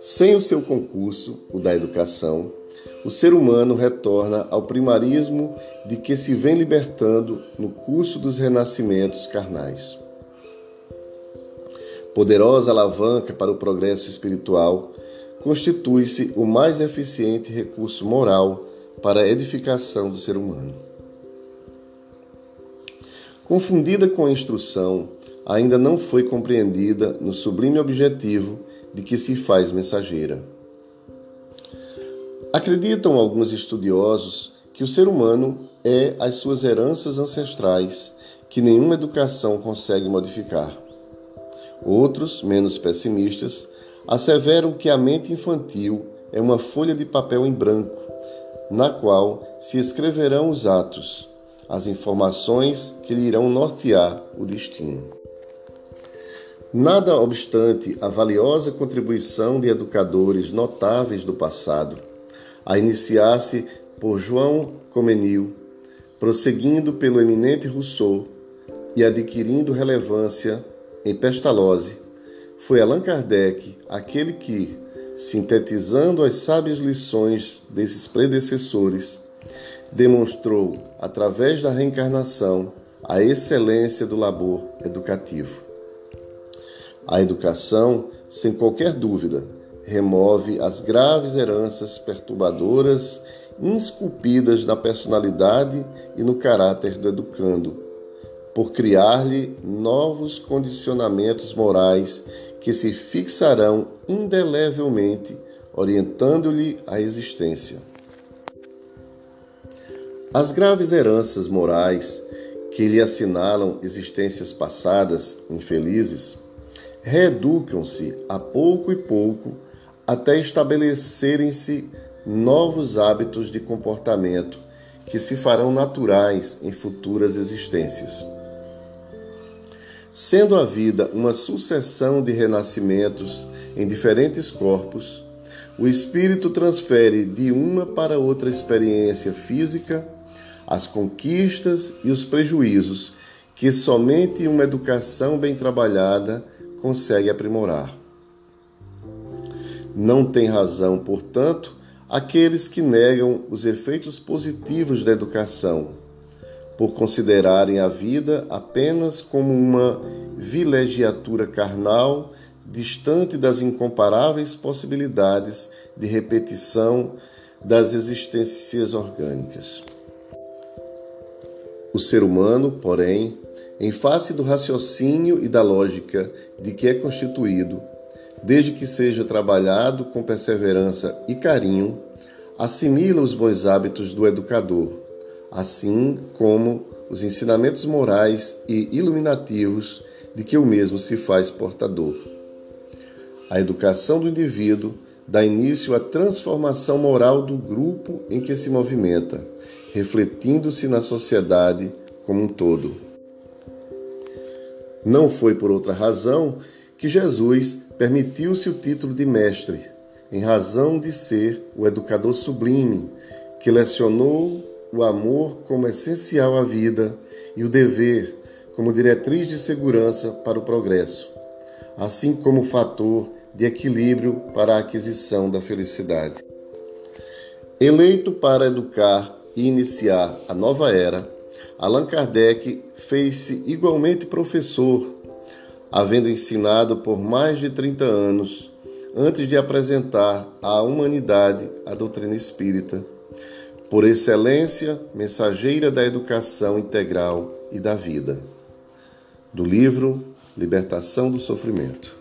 Sem o seu concurso, o da educação, o ser humano retorna ao primarismo de que se vem libertando no curso dos renascimentos carnais. Poderosa alavanca para o progresso espiritual, constitui-se o mais eficiente recurso moral para a edificação do ser humano. Confundida com a instrução, ainda não foi compreendida no sublime objetivo de que se faz mensageira. Acreditam alguns estudiosos que o ser humano é as suas heranças ancestrais que nenhuma educação consegue modificar. Outros, menos pessimistas, asseveram que a mente infantil é uma folha de papel em branco, na qual se escreverão os atos, as informações que lhe irão nortear o destino. Nada obstante a valiosa contribuição de educadores notáveis do passado, a iniciar-se por João Comenil, prosseguindo pelo eminente Rousseau e adquirindo relevância em Pestalozzi, foi Allan Kardec aquele que, sintetizando as sábias lições desses predecessores, demonstrou, através da reencarnação, a excelência do labor educativo. A educação, sem qualquer dúvida, remove as graves heranças perturbadoras esculpidas na personalidade e no caráter do educando, por criar-lhe novos condicionamentos morais que se fixarão indelevelmente, orientando-lhe a existência. As graves heranças morais que lhe assinalam existências passadas infelizes reeducam-se a pouco e pouco até estabelecerem-se novos hábitos de comportamento que se farão naturais em futuras existências. Sendo a vida uma sucessão de renascimentos em diferentes corpos, o espírito transfere de uma para outra experiência física as conquistas e os prejuízos que somente uma educação bem trabalhada consegue aprimorar. Não tem razão, portanto, aqueles que negam os efeitos positivos da educação, por considerarem a vida apenas como uma vilegiatura carnal distante das incomparáveis possibilidades de repetição das existências orgânicas. O ser humano, porém, em face do raciocínio e da lógica de que é constituído, desde que seja trabalhado com perseverança e carinho, assimila os bons hábitos do educador, assim como os ensinamentos morais e iluminativos de que o mesmo se faz portador. A educação do indivíduo dá início à transformação moral do grupo em que se movimenta, refletindo-se na sociedade como um todo. Não foi por outra razão que Jesus permitiu-se o título de mestre, em razão de ser o educador sublime que lecionou o amor como essencial à vida e o dever como diretriz de segurança para o progresso, assim como fator de equilíbrio para a aquisição da felicidade. Eleito para educar e iniciar a nova era, Allan Kardec fez-se igualmente professor, havendo ensinado por mais de 30 anos, antes de apresentar à humanidade a doutrina espírita. Por excelência, mensageira da educação integral e da vida. Do livro Libertação do Sofrimento.